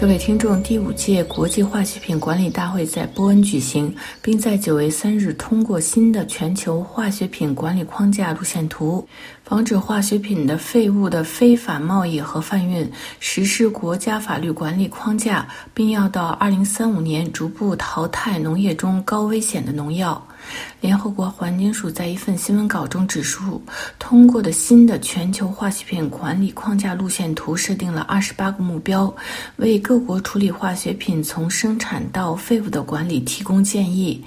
各位听众，第五届国际化学品管理大会在波恩举行，并在九月三日通过新的全球化学品管理框架路线图，防止化学品的废物的非法贸易和贩运，实施国家法律管理框架，并要到二零三五年逐步淘汰农业中高危险的农药。联合国环境署在一份新闻稿中指出，通过的新的全球化学品管理框架路线图设定了二十八个目标，为各国处理化学品从生产到废物的管理提供建议。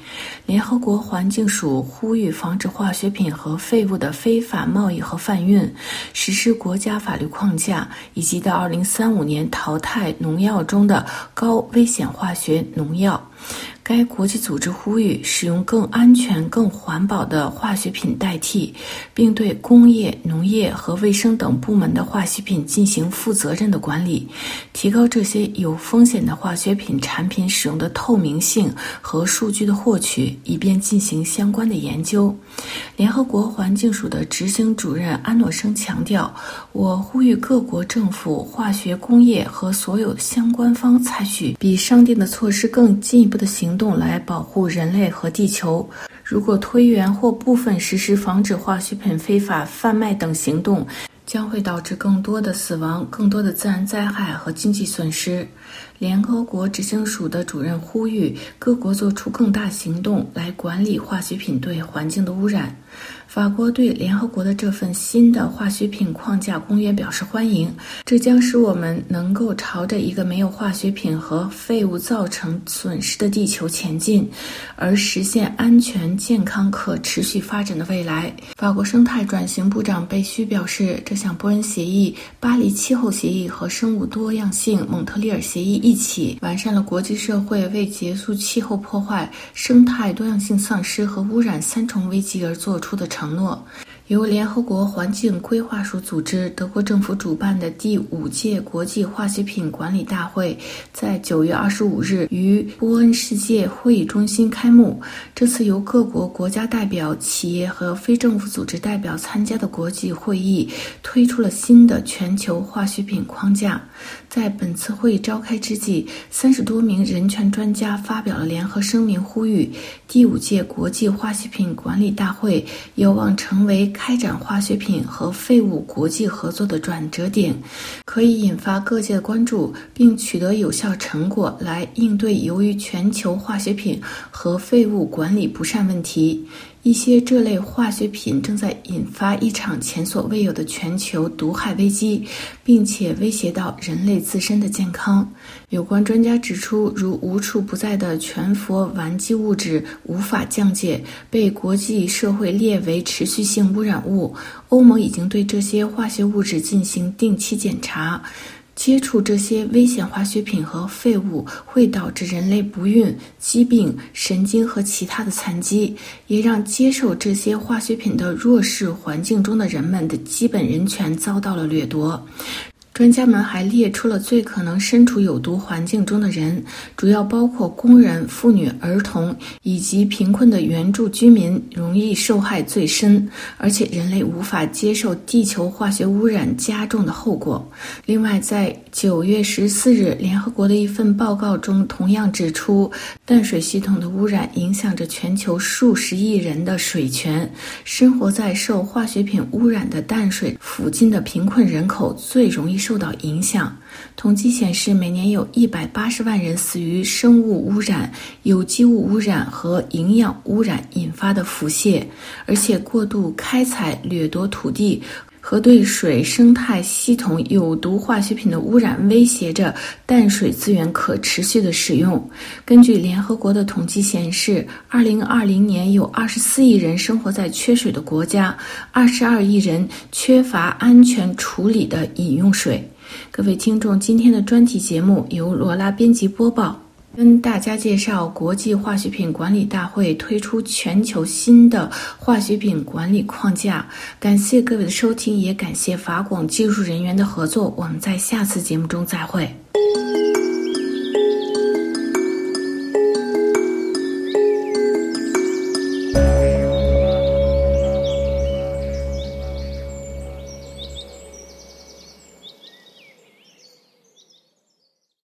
联合国环境署呼吁防止化学品和废物的非法贸易和贩运，实施国家法律框架，以及到二零三五年淘汰农药中的高危险化学农药。该国际组织呼吁使用更安全、更环保的化学品代替，并对工业、农业和卫生等部门的化学品进行负责任的管理，提高这些有风险的化学品产品使用的透明性和数据的获取，以便进行相关的研究。联合国环境署的执行主任安诺生强调：“我呼吁各国政府、化学工业和所有相关方采取比商定的措施更进一的行。”行动来保护人类和地球。如果推延或部分实施防止化学品非法贩卖等行动，将会导致更多的死亡、更多的自然灾害和经济损失。联合国执行署的主任呼吁各国做出更大行动来管理化学品对环境的污染。法国对联合国的这份新的化学品框架公约表示欢迎，这将使我们能够朝着一个没有化学品和废物造成损失的地球前进，而实现安全、健康、可持续发展的未来。法国生态转型部长贝须表示，这项波恩协议、巴黎气候协议和生物多样性蒙特利尔协议一起完善了国际社会为结束气候破坏、生态多样性丧失和污染三重危机而做出的。承诺。由联合国环境规划署组织、德国政府主办的第五届国际化学品管理大会，在九月二十五日于波恩世界会议中心开幕。这次由各国国家代表、企业和非政府组织代表参加的国际会议，推出了新的全球化学品框架。在本次会议召开之际，三十多名人权专家发表了联合声明，呼吁第五届国际化学品管理大会有望成为。开展化学品和废物国际合作的转折点，可以引发各界关注，并取得有效成果，来应对由于全球化学品和废物管理不善问题。一些这类化学品正在引发一场前所未有的全球毒害危机，并且威胁到人类自身的健康。有关专家指出，如无处不在的全氟烷基物质无法降解，被国际社会列为持续性污染物。欧盟已经对这些化学物质进行定期检查。接触这些危险化学品和废物会导致人类不孕、疾病、神经和其他的残疾，也让接受这些化学品的弱势环境中的人们的基本人权遭到了掠夺。专家们还列出了最可能身处有毒环境中的人，主要包括工人、妇女、儿童以及贫困的原住居民，容易受害最深。而且，人类无法接受地球化学污染加重的后果。另外，在九月十四日，联合国的一份报告中同样指出，淡水系统的污染影响着全球数十亿人的水权。生活在受化学品污染的淡水附近的贫困人口最容易受。受到影响。统计显示，每年有一百八十万人死于生物污染、有机物污染和营养污染引发的腹泻，而且过度开采、掠夺土地和对水生态系统有毒化学品的污染威胁着淡水资源可持续的使用。根据联合国的统计显示，二零二零年有二十四亿人生活在缺水的国家，二十二亿人缺乏安全处理的饮用水。各位听众，今天的专题节目由罗拉编辑播报，跟大家介绍国际化学品管理大会推出全球新的化学品管理框架。感谢各位的收听，也感谢法广技术人员的合作。我们在下次节目中再会。